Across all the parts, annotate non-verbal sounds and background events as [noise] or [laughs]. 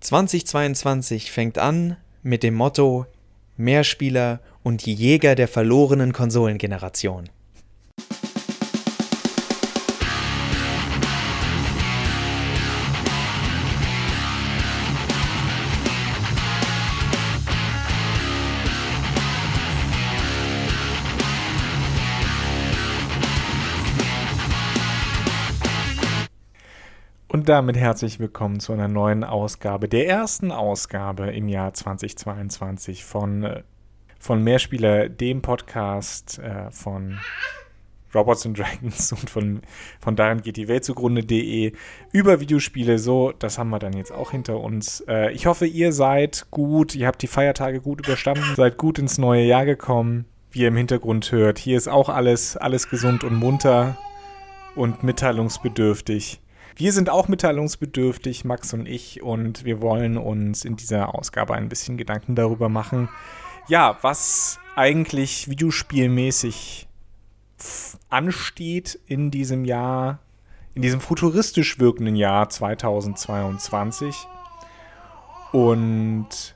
2022 fängt an mit dem Motto Mehrspieler und Jäger der verlorenen Konsolengeneration. Und damit herzlich willkommen zu einer neuen Ausgabe, der ersten Ausgabe im Jahr 2022 von, äh, von Mehrspieler, dem Podcast äh, von Robots and Dragons und von, von daran geht die Welt zugrunde.de über Videospiele. So, das haben wir dann jetzt auch hinter uns. Äh, ich hoffe, ihr seid gut, ihr habt die Feiertage gut überstanden, seid gut ins neue Jahr gekommen. Wie ihr im Hintergrund hört, hier ist auch alles, alles gesund und munter und mitteilungsbedürftig. Wir sind auch mitteilungsbedürftig, Max und ich, und wir wollen uns in dieser Ausgabe ein bisschen Gedanken darüber machen, ja, was eigentlich videospielmäßig ansteht in diesem Jahr, in diesem futuristisch wirkenden Jahr 2022. Und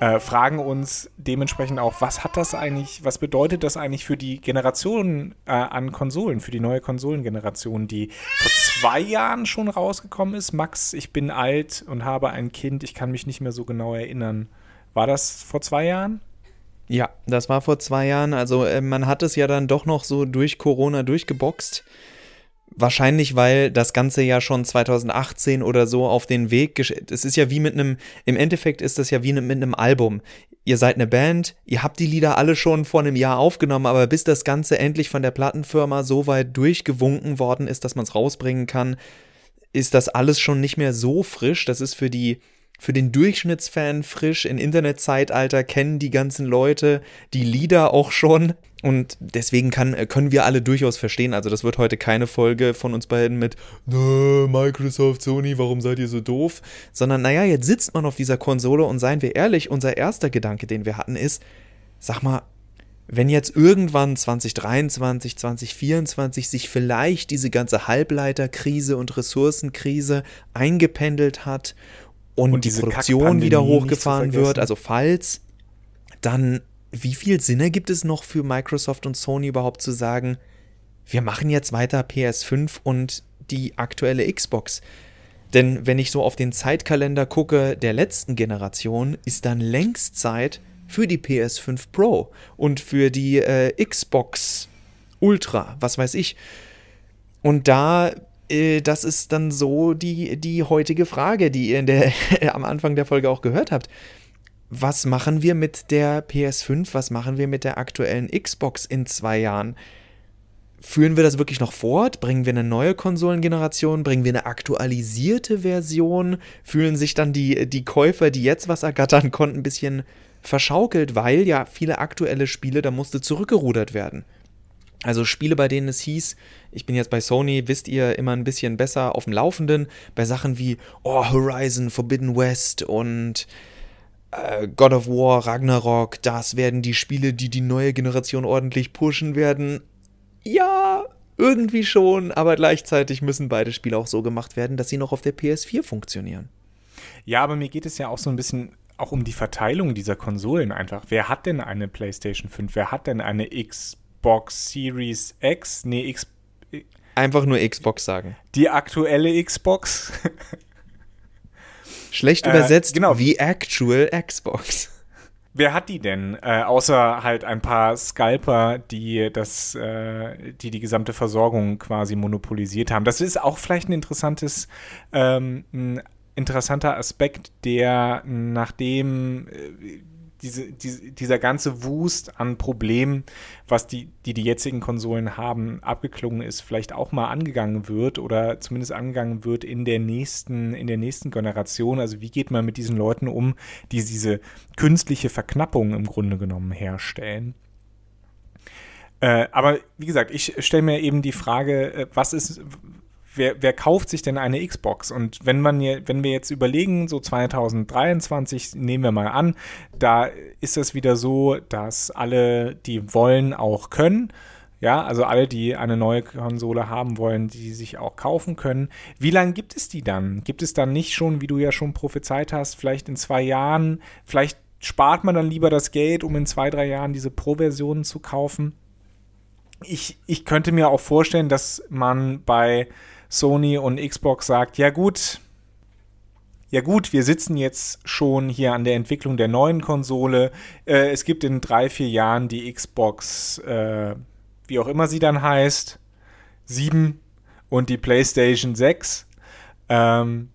äh, fragen uns dementsprechend auch, was hat das eigentlich, was bedeutet das eigentlich für die Generation äh, an Konsolen, für die neue Konsolengeneration, die vor zwei Jahren schon rausgekommen ist? Max, ich bin alt und habe ein Kind, ich kann mich nicht mehr so genau erinnern. War das vor zwei Jahren? Ja, das war vor zwei Jahren. Also äh, man hat es ja dann doch noch so durch Corona durchgeboxt. Wahrscheinlich, weil das Ganze ja schon 2018 oder so auf den Weg. Es ist ja wie mit einem, im Endeffekt ist das ja wie mit einem Album. Ihr seid eine Band, ihr habt die Lieder alle schon vor einem Jahr aufgenommen, aber bis das Ganze endlich von der Plattenfirma so weit durchgewunken worden ist, dass man es rausbringen kann, ist das alles schon nicht mehr so frisch. Das ist für die, für den Durchschnittsfan frisch. Im Internetzeitalter kennen die ganzen Leute die Lieder auch schon. Und deswegen kann, können wir alle durchaus verstehen. Also, das wird heute keine Folge von uns beiden mit Microsoft, Sony, warum seid ihr so doof? Sondern, naja, jetzt sitzt man auf dieser Konsole und seien wir ehrlich, unser erster Gedanke, den wir hatten, ist, sag mal, wenn jetzt irgendwann 2023, 2024 sich vielleicht diese ganze Halbleiterkrise und Ressourcenkrise eingependelt hat und, und die Produktion wieder hochgefahren wird, also falls, dann wie viel Sinn ergibt es noch für Microsoft und Sony überhaupt zu sagen, wir machen jetzt weiter PS5 und die aktuelle Xbox? Denn wenn ich so auf den Zeitkalender gucke der letzten Generation, ist dann längst Zeit für die PS5 Pro und für die äh, Xbox Ultra, was weiß ich. Und da das ist dann so die, die heutige Frage, die ihr in der, [laughs] am Anfang der Folge auch gehört habt. Was machen wir mit der PS5? Was machen wir mit der aktuellen Xbox in zwei Jahren? Führen wir das wirklich noch fort? Bringen wir eine neue Konsolengeneration? Bringen wir eine aktualisierte Version? Fühlen sich dann die, die Käufer, die jetzt was ergattern konnten, ein bisschen verschaukelt, weil ja viele aktuelle Spiele, da musste zurückgerudert werden. Also Spiele, bei denen es hieß, ich bin jetzt bei Sony, wisst ihr, immer ein bisschen besser auf dem Laufenden, bei Sachen wie oh, Horizon, Forbidden West und äh, God of War, Ragnarok, das werden die Spiele, die die neue Generation ordentlich pushen werden. Ja, irgendwie schon, aber gleichzeitig müssen beide Spiele auch so gemacht werden, dass sie noch auf der PS4 funktionieren. Ja, aber mir geht es ja auch so ein bisschen auch um die Verteilung dieser Konsolen einfach. Wer hat denn eine PlayStation 5? Wer hat denn eine Xbox? Xbox Series X, nee, X. Einfach nur Xbox sagen. Die aktuelle Xbox. Schlecht äh, übersetzt, genau. wie Actual Xbox. Wer hat die denn? Äh, außer halt ein paar Scalper, die das, äh, die die gesamte Versorgung quasi monopolisiert haben. Das ist auch vielleicht ein interessantes, ähm, ein interessanter Aspekt, der nachdem äh, diese, diese, dieser ganze Wust an Problemen, was die, die die jetzigen Konsolen haben, abgeklungen ist, vielleicht auch mal angegangen wird oder zumindest angegangen wird in der nächsten, in der nächsten Generation. Also wie geht man mit diesen Leuten um, die diese künstliche Verknappung im Grunde genommen herstellen? Äh, aber wie gesagt, ich stelle mir eben die Frage, äh, was ist, wer, wer kauft sich denn eine Xbox? Und wenn man wenn wir jetzt überlegen, so 2023 nehmen wir mal an, da ist es wieder so, dass alle, die wollen, auch können. Ja, also alle, die eine neue Konsole haben wollen, die sich auch kaufen können. Wie lange gibt es die dann? Gibt es dann nicht schon, wie du ja schon prophezeit hast, vielleicht in zwei Jahren? Vielleicht spart man dann lieber das Geld, um in zwei, drei Jahren diese Pro-Versionen zu kaufen? Ich, ich könnte mir auch vorstellen, dass man bei Sony und Xbox sagt, ja gut, ja gut, wir sitzen jetzt schon hier an der Entwicklung der neuen Konsole. Äh, es gibt in drei, vier Jahren die Xbox, äh, wie auch immer sie dann heißt, 7 und die PlayStation 6. Ähm,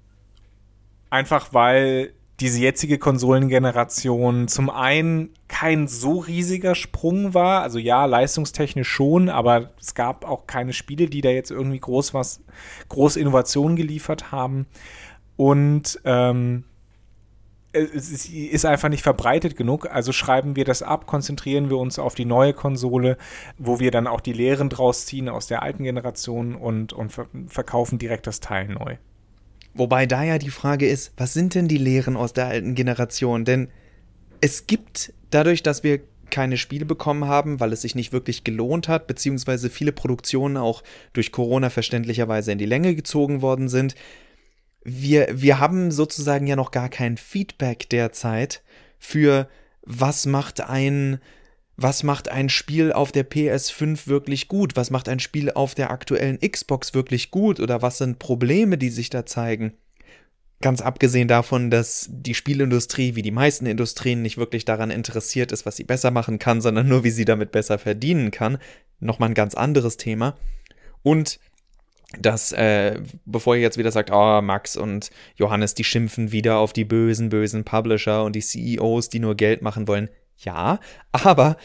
einfach weil diese jetzige Konsolengeneration zum einen kein so riesiger Sprung war, also ja, leistungstechnisch schon, aber es gab auch keine Spiele, die da jetzt irgendwie groß was, groß Innovation geliefert haben. Und ähm, es ist einfach nicht verbreitet genug. Also schreiben wir das ab, konzentrieren wir uns auf die neue Konsole, wo wir dann auch die Lehren draus ziehen aus der alten Generation und, und verkaufen direkt das Teil neu. Wobei da ja die Frage ist, was sind denn die Lehren aus der alten Generation? Denn es gibt dadurch, dass wir keine Spiele bekommen haben, weil es sich nicht wirklich gelohnt hat, beziehungsweise viele Produktionen auch durch Corona verständlicherweise in die Länge gezogen worden sind, wir, wir haben sozusagen ja noch gar kein Feedback derzeit für was macht ein, was macht ein Spiel auf der PS5 wirklich gut? Was macht ein Spiel auf der aktuellen Xbox wirklich gut? Oder was sind Probleme, die sich da zeigen? Ganz abgesehen davon, dass die Spielindustrie, wie die meisten Industrien, nicht wirklich daran interessiert ist, was sie besser machen kann, sondern nur, wie sie damit besser verdienen kann. Nochmal ein ganz anderes Thema. Und dass, äh, bevor ihr jetzt wieder sagt, oh, Max und Johannes, die schimpfen wieder auf die bösen, bösen Publisher und die CEOs, die nur Geld machen wollen. Ja, aber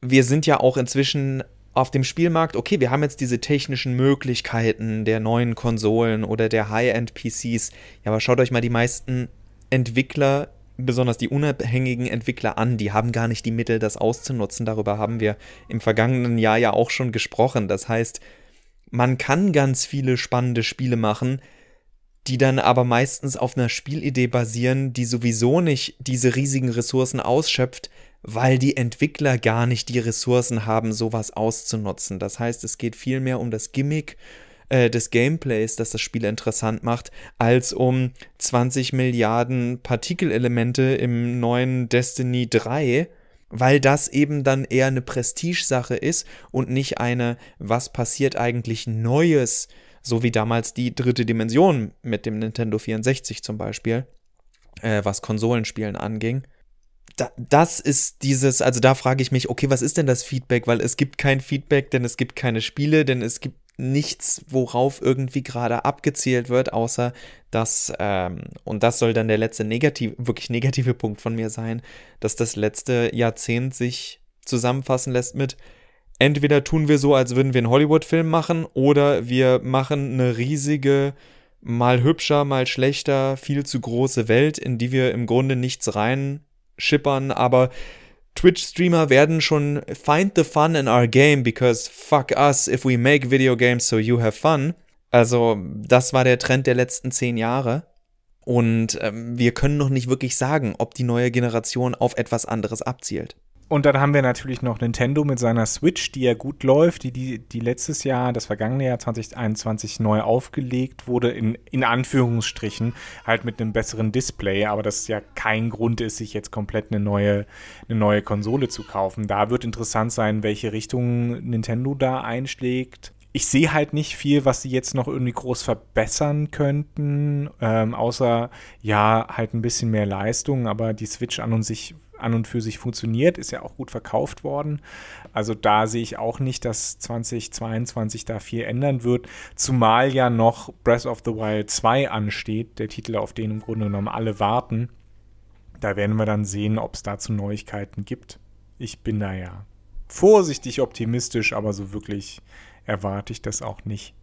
wir sind ja auch inzwischen auf dem Spielmarkt, okay, wir haben jetzt diese technischen Möglichkeiten der neuen Konsolen oder der High-End-PCs. Ja, aber schaut euch mal die meisten Entwickler, besonders die unabhängigen Entwickler an, die haben gar nicht die Mittel, das auszunutzen. Darüber haben wir im vergangenen Jahr ja auch schon gesprochen. Das heißt, man kann ganz viele spannende Spiele machen, die dann aber meistens auf einer Spielidee basieren, die sowieso nicht diese riesigen Ressourcen ausschöpft, weil die Entwickler gar nicht die Ressourcen haben, sowas auszunutzen. Das heißt, es geht vielmehr um das Gimmick äh, des Gameplays, das das Spiel interessant macht, als um 20 Milliarden Partikelelemente im neuen Destiny 3 weil das eben dann eher eine Prestigesache ist und nicht eine, was passiert eigentlich Neues, so wie damals die dritte Dimension mit dem Nintendo 64 zum Beispiel, äh, was Konsolenspielen anging. Da, das ist dieses, also da frage ich mich, okay, was ist denn das Feedback? Weil es gibt kein Feedback, denn es gibt keine Spiele, denn es gibt nichts, worauf irgendwie gerade abgezielt wird, außer dass, ähm, und das soll dann der letzte negativ, wirklich negative Punkt von mir sein, dass das letzte Jahrzehnt sich zusammenfassen lässt mit, entweder tun wir so, als würden wir einen Hollywood-Film machen, oder wir machen eine riesige, mal hübscher, mal schlechter, viel zu große Welt, in die wir im Grunde nichts reinschippern, aber Twitch-Streamer werden schon find the fun in our game because fuck us if we make video games so you have fun. Also, das war der Trend der letzten zehn Jahre. Und ähm, wir können noch nicht wirklich sagen, ob die neue Generation auf etwas anderes abzielt. Und dann haben wir natürlich noch Nintendo mit seiner Switch, die ja gut läuft, die, die, die letztes Jahr, das vergangene Jahr 2021 neu aufgelegt wurde, in, in Anführungsstrichen, halt mit einem besseren Display, aber das ja kein Grund ist, sich jetzt komplett eine neue, eine neue Konsole zu kaufen. Da wird interessant sein, welche Richtung Nintendo da einschlägt. Ich sehe halt nicht viel, was sie jetzt noch irgendwie groß verbessern könnten, ähm, außer ja, halt ein bisschen mehr Leistung, aber die Switch an und sich an und für sich funktioniert, ist ja auch gut verkauft worden. Also da sehe ich auch nicht, dass 2022 da viel ändern wird, zumal ja noch Breath of the Wild 2 ansteht, der Titel, auf den im Grunde genommen alle warten. Da werden wir dann sehen, ob es dazu Neuigkeiten gibt. Ich bin da ja vorsichtig optimistisch, aber so wirklich erwarte ich das auch nicht.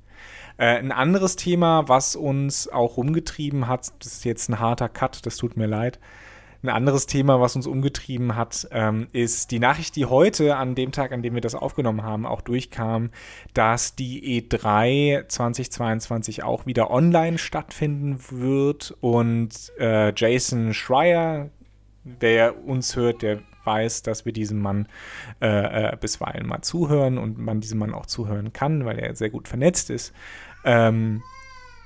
Äh, ein anderes Thema, was uns auch rumgetrieben hat, das ist jetzt ein harter Cut, das tut mir leid, ein anderes Thema, was uns umgetrieben hat, ähm, ist die Nachricht, die heute, an dem Tag, an dem wir das aufgenommen haben, auch durchkam, dass die E3 2022 auch wieder online stattfinden wird und äh, Jason Schreier, der uns hört, der weiß, dass wir diesem Mann äh, äh, bisweilen mal zuhören und man diesem Mann auch zuhören kann, weil er sehr gut vernetzt ist. Ähm,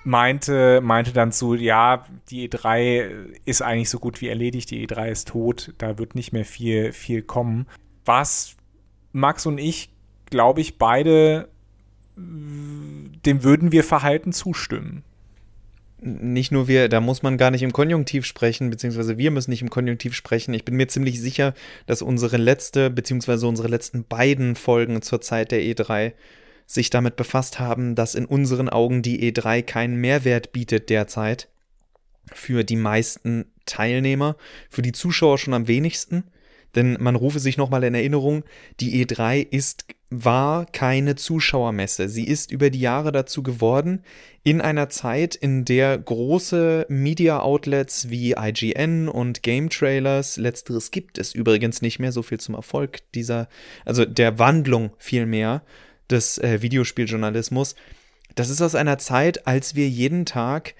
meinte, meinte dann zu, ja, die E3 ist eigentlich so gut wie erledigt, die E3 ist tot, da wird nicht mehr viel, viel kommen. Was Max und ich, glaube ich, beide, dem würden wir verhalten zustimmen. Nicht nur wir, da muss man gar nicht im Konjunktiv sprechen, beziehungsweise wir müssen nicht im Konjunktiv sprechen. Ich bin mir ziemlich sicher, dass unsere letzte, beziehungsweise unsere letzten beiden Folgen zur Zeit der E3 sich damit befasst haben, dass in unseren Augen die E3 keinen Mehrwert bietet derzeit. Für die meisten Teilnehmer, für die Zuschauer schon am wenigsten. Denn man rufe sich nochmal in Erinnerung, die E3 ist, war keine Zuschauermesse. Sie ist über die Jahre dazu geworden, in einer Zeit, in der große Media-Outlets wie IGN und Game Trailers, letzteres gibt es übrigens nicht mehr, so viel zum Erfolg dieser, also der Wandlung vielmehr, des äh, Videospieljournalismus. Das ist aus einer Zeit, als wir jeden Tag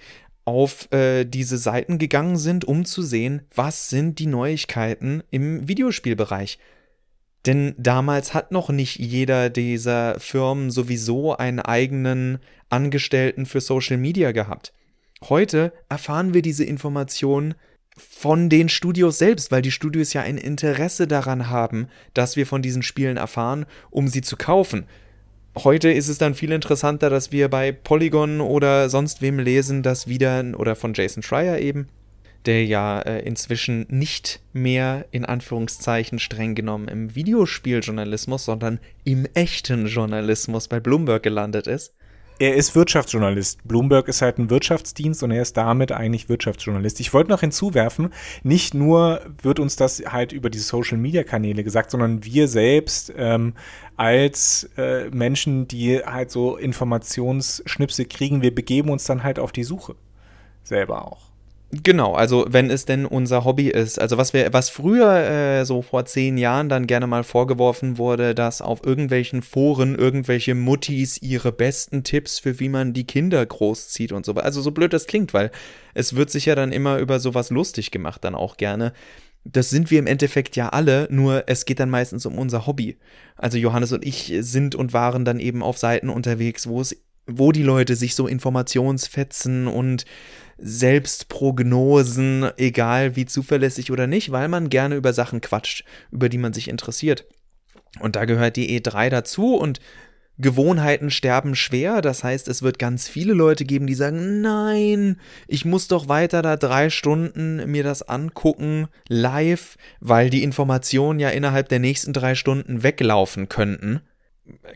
auf äh, diese Seiten gegangen sind, um zu sehen, was sind die Neuigkeiten im Videospielbereich. Denn damals hat noch nicht jeder dieser Firmen sowieso einen eigenen Angestellten für Social Media gehabt. Heute erfahren wir diese Informationen von den Studios selbst, weil die Studios ja ein Interesse daran haben, dass wir von diesen Spielen erfahren, um sie zu kaufen heute ist es dann viel interessanter, dass wir bei Polygon oder sonst wem lesen, dass wieder, oder von Jason Schreier eben, der ja äh, inzwischen nicht mehr in Anführungszeichen streng genommen im Videospieljournalismus, sondern im echten Journalismus bei Bloomberg gelandet ist er ist Wirtschaftsjournalist. Bloomberg ist halt ein Wirtschaftsdienst und er ist damit eigentlich Wirtschaftsjournalist. Ich wollte noch hinzuwerfen, nicht nur wird uns das halt über die Social-Media-Kanäle gesagt, sondern wir selbst ähm, als äh, Menschen, die halt so Informationsschnipse kriegen, wir begeben uns dann halt auf die Suche. Selber auch. Genau, also wenn es denn unser Hobby ist. Also was wir, was früher äh, so vor zehn Jahren dann gerne mal vorgeworfen wurde, dass auf irgendwelchen Foren irgendwelche Muttis ihre besten Tipps für wie man die Kinder großzieht und so weiter. Also so blöd das klingt, weil es wird sich ja dann immer über sowas lustig gemacht, dann auch gerne. Das sind wir im Endeffekt ja alle, nur es geht dann meistens um unser Hobby. Also Johannes und ich sind und waren dann eben auf Seiten unterwegs, wo es, wo die Leute sich so Informationsfetzen und Selbstprognosen, egal wie zuverlässig oder nicht, weil man gerne über Sachen quatscht, über die man sich interessiert. Und da gehört die E3 dazu und Gewohnheiten sterben schwer. Das heißt, es wird ganz viele Leute geben, die sagen, nein, ich muss doch weiter da drei Stunden mir das angucken, live, weil die Informationen ja innerhalb der nächsten drei Stunden weglaufen könnten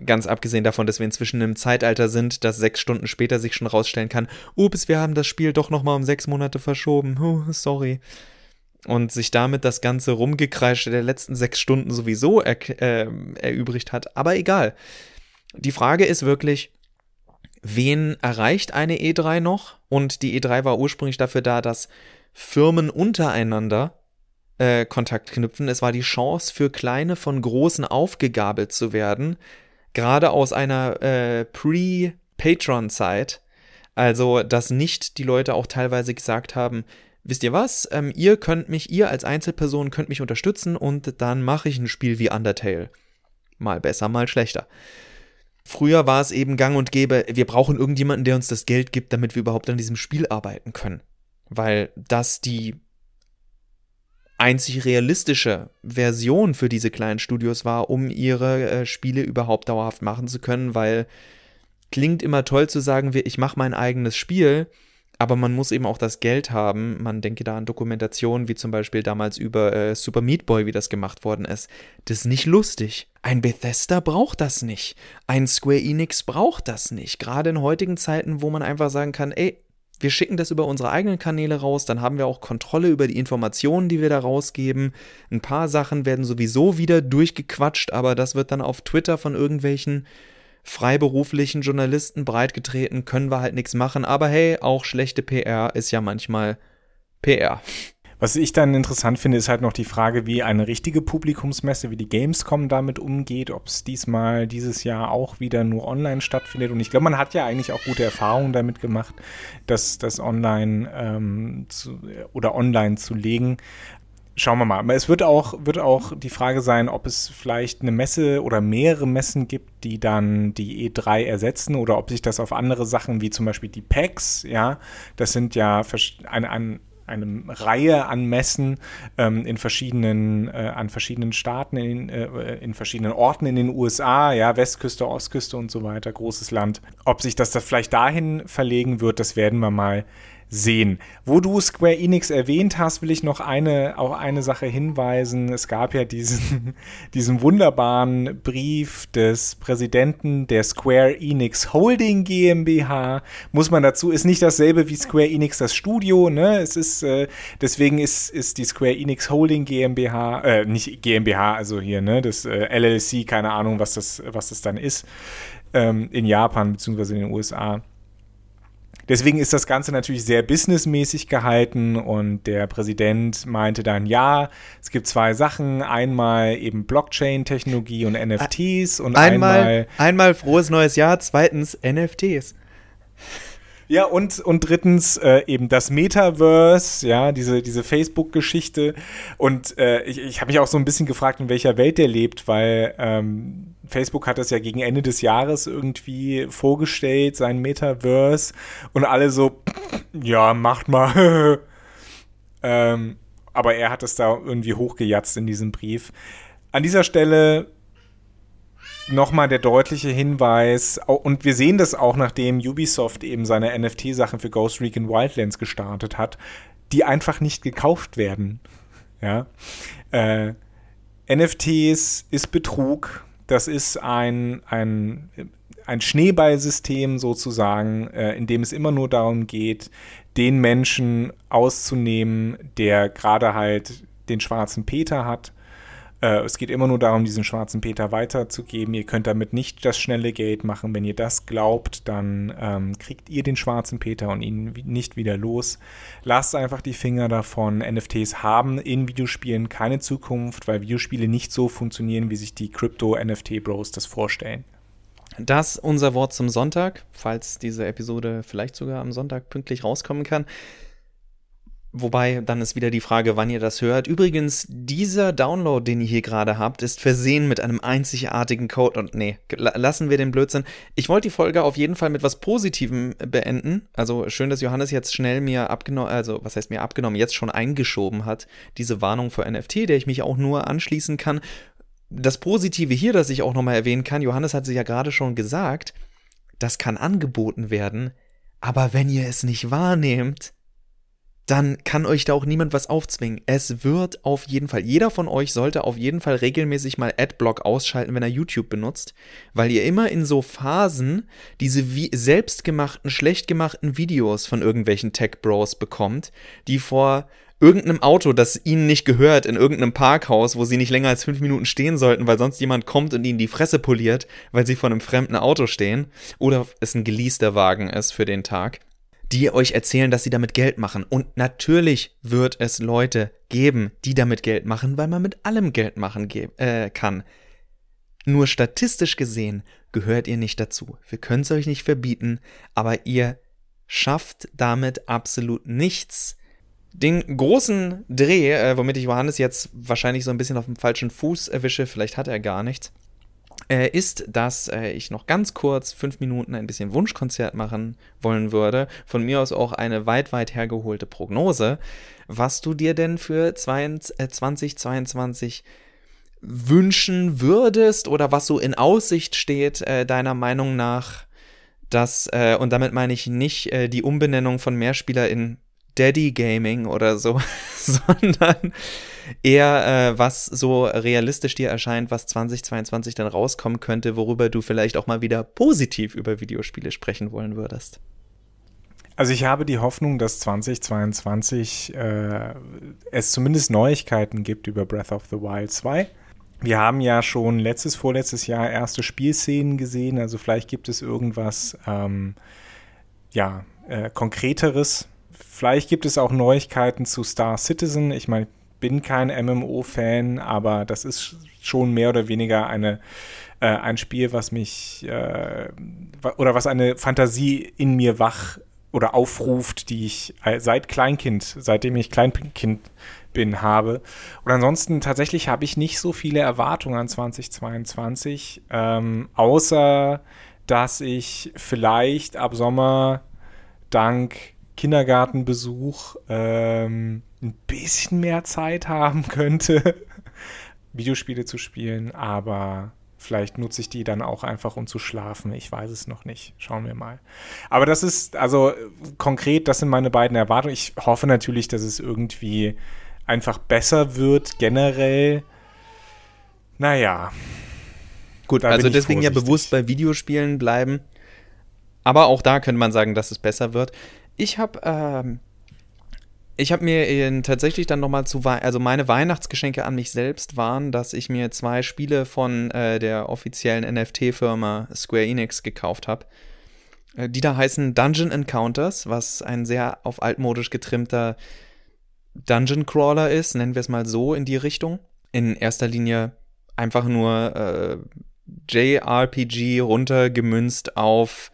ganz abgesehen davon, dass wir inzwischen im Zeitalter sind, dass sechs Stunden später sich schon rausstellen kann, ups, wir haben das Spiel doch nochmal um sechs Monate verschoben, oh, sorry. Und sich damit das ganze Rumgekreische der letzten sechs Stunden sowieso er, äh, erübrigt hat. Aber egal. Die Frage ist wirklich, wen erreicht eine E3 noch? Und die E3 war ursprünglich dafür da, dass Firmen untereinander äh, Kontakt knüpfen. Es war die Chance für Kleine von Großen aufgegabelt zu werden gerade aus einer äh, Pre-Patron-Zeit. Also, dass nicht die Leute auch teilweise gesagt haben, wisst ihr was, ähm, ihr könnt mich, ihr als Einzelperson könnt mich unterstützen und dann mache ich ein Spiel wie Undertale. Mal besser, mal schlechter. Früher war es eben gang und gäbe, wir brauchen irgendjemanden, der uns das Geld gibt, damit wir überhaupt an diesem Spiel arbeiten können. Weil das die einzig realistische Version für diese kleinen Studios war, um ihre äh, Spiele überhaupt dauerhaft machen zu können, weil klingt immer toll zu sagen, ich mache mein eigenes Spiel, aber man muss eben auch das Geld haben. Man denke da an Dokumentationen, wie zum Beispiel damals über äh, Super Meat Boy, wie das gemacht worden ist. Das ist nicht lustig. Ein Bethesda braucht das nicht. Ein Square Enix braucht das nicht. Gerade in heutigen Zeiten, wo man einfach sagen kann, ey, wir schicken das über unsere eigenen Kanäle raus, dann haben wir auch Kontrolle über die Informationen, die wir da rausgeben. Ein paar Sachen werden sowieso wieder durchgequatscht, aber das wird dann auf Twitter von irgendwelchen freiberuflichen Journalisten breitgetreten, können wir halt nichts machen. Aber hey, auch schlechte PR ist ja manchmal PR. Was ich dann interessant finde, ist halt noch die Frage, wie eine richtige Publikumsmesse wie die Gamescom damit umgeht, ob es diesmal dieses Jahr auch wieder nur online stattfindet. Und ich glaube, man hat ja eigentlich auch gute Erfahrungen damit gemacht, dass das online ähm, zu, oder online zu legen. schauen wir mal. Es wird auch, wird auch die Frage sein, ob es vielleicht eine Messe oder mehrere Messen gibt, die dann die E3 ersetzen oder ob sich das auf andere Sachen wie zum Beispiel die PAX, ja, das sind ja ein, ein eine Reihe an Messen ähm, in verschiedenen, äh, an verschiedenen Staaten, in, äh, in verschiedenen Orten in den USA, ja, Westküste, Ostküste und so weiter, großes Land. Ob sich das da vielleicht dahin verlegen wird, das werden wir mal sehen. Wo du Square Enix erwähnt hast, will ich noch eine, auch eine Sache hinweisen. Es gab ja diesen, [laughs] diesen wunderbaren Brief des Präsidenten der Square Enix Holding GmbH. Muss man dazu, ist nicht dasselbe wie Square Enix das Studio, ne? Es ist, äh, deswegen ist, ist die Square Enix Holding GmbH, äh, nicht GmbH, also hier, ne? Das äh, LLC, keine Ahnung, was das, was das dann ist, ähm, in Japan beziehungsweise in den USA Deswegen ist das Ganze natürlich sehr businessmäßig gehalten und der Präsident meinte dann, ja, es gibt zwei Sachen, einmal eben Blockchain-Technologie und NFTs und einmal, einmal, einmal frohes neues Jahr, zweitens NFTs. Ja, und, und drittens äh, eben das Metaverse, ja, diese, diese Facebook-Geschichte. Und äh, ich, ich habe mich auch so ein bisschen gefragt, in welcher Welt der lebt, weil ähm, Facebook hat das ja gegen Ende des Jahres irgendwie vorgestellt, sein Metaverse. Und alle so, ja, macht mal. [laughs] ähm, aber er hat es da irgendwie hochgejatzt in diesem Brief. An dieser Stelle nochmal der deutliche Hinweis, und wir sehen das auch, nachdem Ubisoft eben seine NFT-Sachen für Ghost Recon Wildlands gestartet hat, die einfach nicht gekauft werden. Ja. Äh, NFTs ist Betrug. Das ist ein, ein, ein Schneeballsystem sozusagen, äh, in dem es immer nur darum geht, den Menschen auszunehmen, der gerade halt den schwarzen Peter hat äh, es geht immer nur darum, diesen schwarzen Peter weiterzugeben. Ihr könnt damit nicht das schnelle Geld machen. Wenn ihr das glaubt, dann ähm, kriegt ihr den schwarzen Peter und ihn nicht wieder los. Lasst einfach die Finger davon. NFTs haben in Videospielen keine Zukunft, weil Videospiele nicht so funktionieren, wie sich die Crypto-NFT-Bros das vorstellen. Das unser Wort zum Sonntag, falls diese Episode vielleicht sogar am Sonntag pünktlich rauskommen kann. Wobei, dann ist wieder die Frage, wann ihr das hört. Übrigens, dieser Download, den ihr hier gerade habt, ist versehen mit einem einzigartigen Code. Und nee, lassen wir den Blödsinn. Ich wollte die Folge auf jeden Fall mit was Positivem beenden. Also schön, dass Johannes jetzt schnell mir abgenommen, also was heißt mir abgenommen, jetzt schon eingeschoben hat, diese Warnung für NFT, der ich mich auch nur anschließen kann. Das Positive hier, das ich auch nochmal erwähnen kann, Johannes hat sich ja gerade schon gesagt, das kann angeboten werden. Aber wenn ihr es nicht wahrnehmt, dann kann euch da auch niemand was aufzwingen. Es wird auf jeden Fall, jeder von euch sollte auf jeden Fall regelmäßig mal Adblock ausschalten, wenn er YouTube benutzt, weil ihr immer in so Phasen diese wie selbstgemachten, schlecht gemachten Videos von irgendwelchen Tech-Bros bekommt, die vor irgendeinem Auto, das ihnen nicht gehört, in irgendeinem Parkhaus, wo sie nicht länger als fünf Minuten stehen sollten, weil sonst jemand kommt und ihnen die Fresse poliert, weil sie vor einem fremden Auto stehen, oder es ein geleaster Wagen ist für den Tag die euch erzählen, dass sie damit Geld machen. Und natürlich wird es Leute geben, die damit Geld machen, weil man mit allem Geld machen äh, kann. Nur statistisch gesehen gehört ihr nicht dazu. Wir können es euch nicht verbieten, aber ihr schafft damit absolut nichts. Den großen Dreh, äh, womit ich Johannes jetzt wahrscheinlich so ein bisschen auf dem falschen Fuß erwische, vielleicht hat er gar nichts, äh, ist, dass äh, ich noch ganz kurz fünf Minuten ein bisschen Wunschkonzert machen wollen würde. Von mir aus auch eine weit, weit hergeholte Prognose, was du dir denn für 2022 äh, wünschen würdest oder was so in Aussicht steht, äh, deiner Meinung nach, dass, äh, und damit meine ich nicht äh, die Umbenennung von Mehrspieler in Daddy Gaming oder so, [laughs] sondern eher, äh, was so realistisch dir erscheint, was 2022 dann rauskommen könnte, worüber du vielleicht auch mal wieder positiv über Videospiele sprechen wollen würdest. Also ich habe die Hoffnung, dass 2022 äh, es zumindest Neuigkeiten gibt über Breath of the Wild 2. Wir haben ja schon letztes, vorletztes Jahr erste Spielszenen gesehen, also vielleicht gibt es irgendwas, ähm, ja, äh, konkreteres. Vielleicht gibt es auch Neuigkeiten zu Star Citizen. Ich meine, bin kein MMO-Fan, aber das ist schon mehr oder weniger eine, äh, ein Spiel, was mich äh, oder was eine Fantasie in mir wach oder aufruft, die ich seit Kleinkind, seitdem ich Kleinkind bin, habe. Und ansonsten tatsächlich habe ich nicht so viele Erwartungen an 2022, ähm, außer dass ich vielleicht ab Sommer dank Kindergartenbesuch ähm, ein bisschen mehr Zeit haben könnte, [laughs] Videospiele zu spielen, aber vielleicht nutze ich die dann auch einfach, um zu schlafen. Ich weiß es noch nicht. Schauen wir mal. Aber das ist, also konkret, das sind meine beiden Erwartungen. Ich hoffe natürlich, dass es irgendwie einfach besser wird, generell. Naja. Gut, also deswegen vorsichtig. ja bewusst bei Videospielen bleiben. Aber auch da könnte man sagen, dass es besser wird. Ich habe ähm, ich habe mir tatsächlich dann nochmal zu, also meine Weihnachtsgeschenke an mich selbst waren, dass ich mir zwei Spiele von äh, der offiziellen NFT-Firma Square Enix gekauft habe. Äh, die da heißen Dungeon Encounters, was ein sehr auf altmodisch getrimmter Dungeon Crawler ist, nennen wir es mal so in die Richtung. In erster Linie einfach nur äh, JRPG runtergemünzt auf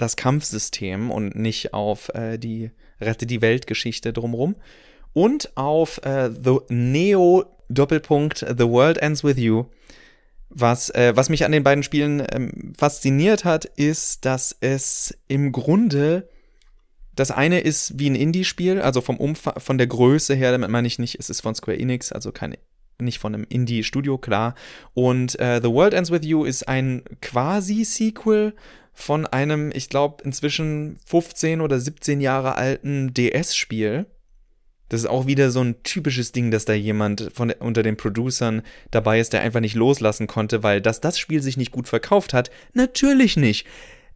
das Kampfsystem und nicht auf äh, die Rette die Welt-Geschichte drumrum. Und auf äh, The Neo Doppelpunkt The World Ends With You. Was, äh, was mich an den beiden Spielen ähm, fasziniert hat, ist, dass es im Grunde das eine ist wie ein Indie-Spiel, also vom Umfang, von der Größe her, damit meine ich nicht, es ist von Square Enix, also kein, nicht von einem Indie-Studio, klar. Und äh, The World Ends With You ist ein quasi-Sequel von einem, ich glaube, inzwischen 15 oder 17 Jahre alten DS-Spiel. Das ist auch wieder so ein typisches Ding, dass da jemand von unter den Producern dabei ist, der einfach nicht loslassen konnte, weil dass das Spiel sich nicht gut verkauft hat, natürlich nicht.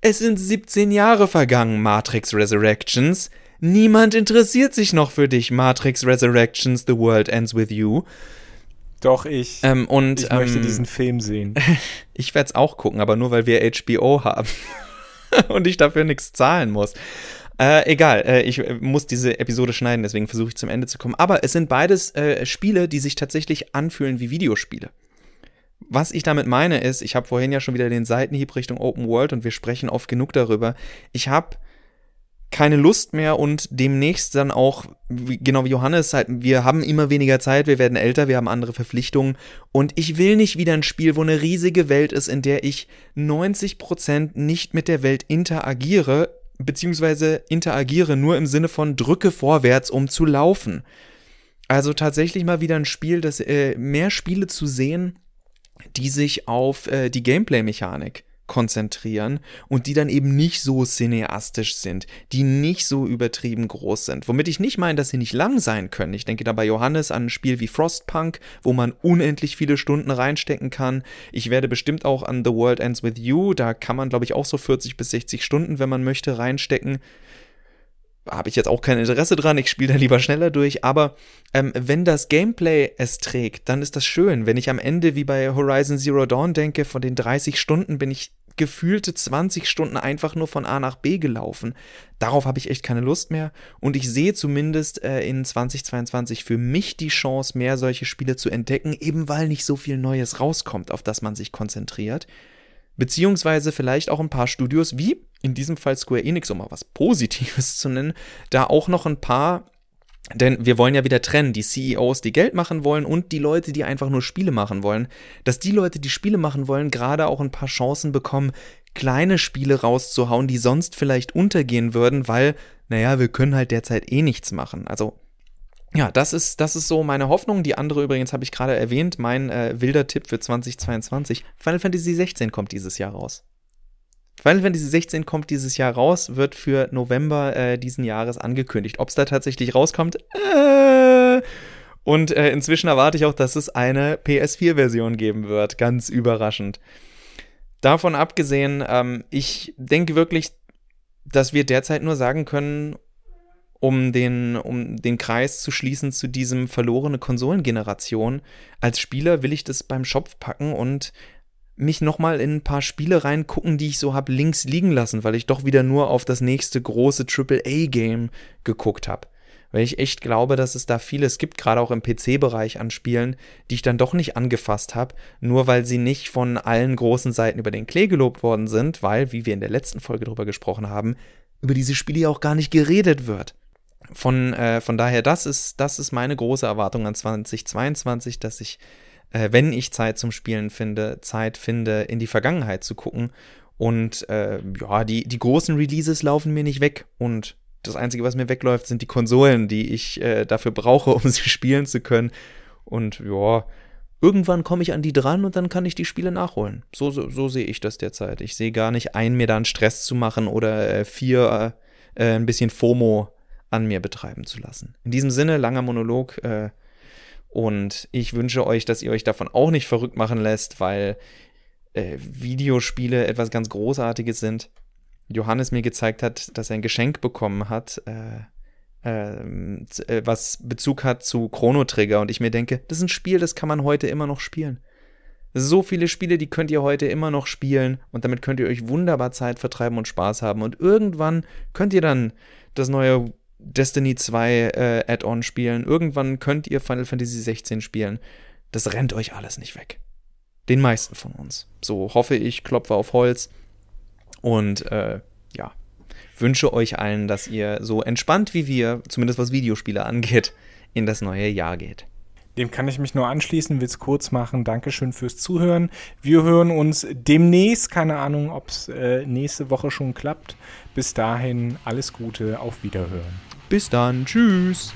Es sind 17 Jahre vergangen, Matrix Resurrections. Niemand interessiert sich noch für dich, Matrix Resurrections, The World Ends With You. Doch, ich. Ähm, und, ich möchte ähm, diesen Film sehen. [laughs] ich werde es auch gucken, aber nur weil wir HBO haben [laughs] und ich dafür nichts zahlen muss. Äh, egal, äh, ich äh, muss diese Episode schneiden, deswegen versuche ich zum Ende zu kommen. Aber es sind beides äh, Spiele, die sich tatsächlich anfühlen wie Videospiele. Was ich damit meine ist, ich habe vorhin ja schon wieder den Seitenhieb Richtung Open World und wir sprechen oft genug darüber. Ich habe keine Lust mehr und demnächst dann auch, genau wie Johannes, halt, wir haben immer weniger Zeit, wir werden älter, wir haben andere Verpflichtungen und ich will nicht wieder ein Spiel, wo eine riesige Welt ist, in der ich 90% nicht mit der Welt interagiere, beziehungsweise interagiere nur im Sinne von drücke vorwärts, um zu laufen. Also tatsächlich mal wieder ein Spiel, das äh, mehr Spiele zu sehen, die sich auf äh, die Gameplay-Mechanik konzentrieren und die dann eben nicht so cineastisch sind, die nicht so übertrieben groß sind. Womit ich nicht meine, dass sie nicht lang sein können. Ich denke da bei Johannes an ein Spiel wie Frostpunk, wo man unendlich viele Stunden reinstecken kann. Ich werde bestimmt auch an The World Ends With You, da kann man glaube ich auch so 40 bis 60 Stunden, wenn man möchte, reinstecken habe ich jetzt auch kein Interesse dran, ich spiele da lieber schneller durch, aber ähm, wenn das Gameplay es trägt, dann ist das schön. Wenn ich am Ende wie bei Horizon Zero Dawn denke, von den 30 Stunden bin ich gefühlte 20 Stunden einfach nur von A nach B gelaufen. Darauf habe ich echt keine Lust mehr und ich sehe zumindest äh, in 2022 für mich die Chance, mehr solche Spiele zu entdecken, eben weil nicht so viel Neues rauskommt, auf das man sich konzentriert. Beziehungsweise vielleicht auch ein paar Studios, wie in diesem Fall Square Enix, um mal was Positives zu nennen, da auch noch ein paar denn wir wollen ja wieder trennen, die CEOs, die Geld machen wollen und die Leute, die einfach nur Spiele machen wollen. Dass die Leute, die Spiele machen wollen, gerade auch ein paar Chancen bekommen, kleine Spiele rauszuhauen, die sonst vielleicht untergehen würden, weil, naja, wir können halt derzeit eh nichts machen. Also ja, das ist, das ist so meine Hoffnung. Die andere übrigens habe ich gerade erwähnt, mein äh, wilder Tipp für 2022. Final Fantasy 16 kommt dieses Jahr raus. Final Fantasy 16 kommt dieses Jahr raus, wird für November äh, diesen Jahres angekündigt. Ob es da tatsächlich rauskommt, äh, und äh, inzwischen erwarte ich auch, dass es eine PS4-Version geben wird. Ganz überraschend. Davon abgesehen, ähm, ich denke wirklich, dass wir derzeit nur sagen können, um den, um den Kreis zu schließen zu diesem verlorene Konsolengeneration. Als Spieler will ich das beim Schopf packen und mich nochmal in ein paar Spiele reingucken, die ich so habe links liegen lassen, weil ich doch wieder nur auf das nächste große AAA-Game geguckt habe. Weil ich echt glaube, dass es da vieles gibt, gerade auch im PC-Bereich an Spielen, die ich dann doch nicht angefasst habe, nur weil sie nicht von allen großen Seiten über den Klee gelobt worden sind, weil, wie wir in der letzten Folge drüber gesprochen haben, über diese Spiele ja auch gar nicht geredet wird. Von, äh, von daher, das ist, das ist meine große Erwartung an 2022, dass ich, äh, wenn ich Zeit zum Spielen finde, Zeit finde, in die Vergangenheit zu gucken. Und äh, ja, die, die großen Releases laufen mir nicht weg. Und das Einzige, was mir wegläuft, sind die Konsolen, die ich äh, dafür brauche, [laughs] um sie spielen zu können. Und ja, irgendwann komme ich an die dran und dann kann ich die Spiele nachholen. So, so, so sehe ich das derzeit. Ich sehe gar nicht ein, mir da einen Stress zu machen oder äh, vier äh, ein bisschen FOMO an mir betreiben zu lassen. In diesem Sinne, langer Monolog. Äh, und ich wünsche euch, dass ihr euch davon auch nicht verrückt machen lässt, weil äh, Videospiele etwas ganz Großartiges sind. Johannes mir gezeigt hat, dass er ein Geschenk bekommen hat, äh, ähm, äh, was Bezug hat zu Chrono Trigger und ich mir denke, das ist ein Spiel, das kann man heute immer noch spielen. So viele Spiele, die könnt ihr heute immer noch spielen und damit könnt ihr euch wunderbar Zeit vertreiben und Spaß haben und irgendwann könnt ihr dann das neue Destiny 2 äh, Add-on spielen, irgendwann könnt ihr Final Fantasy 16 spielen. Das rennt euch alles nicht weg. Den meisten von uns. So hoffe ich, klopfe auf Holz und äh, ja, wünsche euch allen, dass ihr so entspannt wie wir, zumindest was Videospiele angeht, in das neue Jahr geht. Dem kann ich mich nur anschließen, will es kurz machen. Dankeschön fürs Zuhören. Wir hören uns demnächst, keine Ahnung, ob es äh, nächste Woche schon klappt. Bis dahin alles Gute, auf Wiederhören. Bis dann, tschüss.